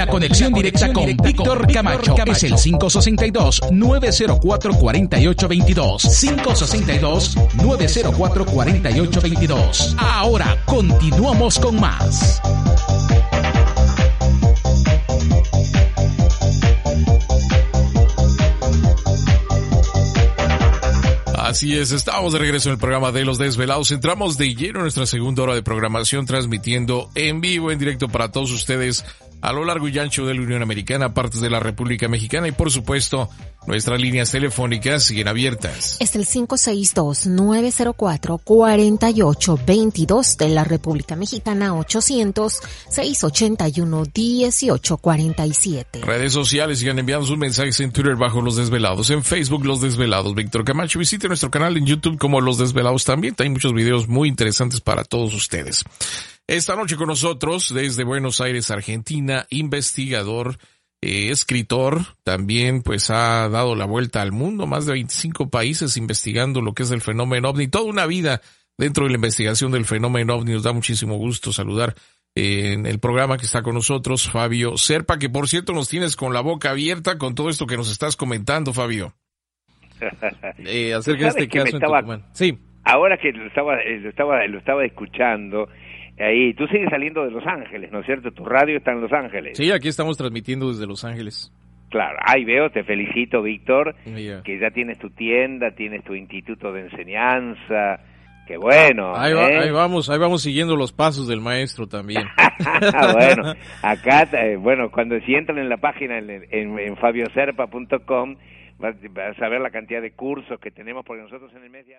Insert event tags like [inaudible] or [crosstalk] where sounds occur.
La conexión directa con Víctor Camacho es el 562-904-4822. 562-904-4822. Ahora continuamos con más. Así es, estamos de regreso en el programa de Los Desvelados. Entramos de lleno en nuestra segunda hora de programación, transmitiendo en vivo, en directo para todos ustedes a lo largo y ancho de la Unión Americana, partes de la República Mexicana y por supuesto nuestras líneas telefónicas siguen abiertas. Es el 562-904-4822 de la República Mexicana 800-681-1847. Redes sociales sigan enviando sus mensajes en Twitter bajo Los Desvelados, en Facebook Los Desvelados. Víctor Camacho, visite nuestro canal en YouTube como Los Desvelados también. Hay muchos videos muy interesantes para todos ustedes. Esta noche con nosotros desde Buenos Aires, Argentina, investigador, eh, escritor, también pues ha dado la vuelta al mundo, más de 25 países investigando lo que es el fenómeno ovni, toda una vida dentro de la investigación del fenómeno ovni. Nos da muchísimo gusto saludar eh, en el programa que está con nosotros Fabio Serpa, que por cierto nos tienes con la boca abierta con todo esto que nos estás comentando, Fabio. [laughs] eh, acerca de este caso. Estaba, sí. Ahora que lo estaba, lo estaba, lo estaba escuchando, Ahí, tú sigues saliendo de Los Ángeles, ¿no es cierto? Tu radio está en Los Ángeles. Sí, aquí estamos transmitiendo desde Los Ángeles. Claro, ahí veo, te felicito, Víctor, que ya tienes tu tienda, tienes tu instituto de enseñanza, que bueno. Ahí, ¿eh? vamos, ahí vamos siguiendo los pasos del maestro también. [laughs] bueno, [laughs] acá, eh, bueno, cuando si entran en la página en, en, en fabioserpa.com, vas, vas a ver la cantidad de cursos que tenemos, porque nosotros en el mes ya...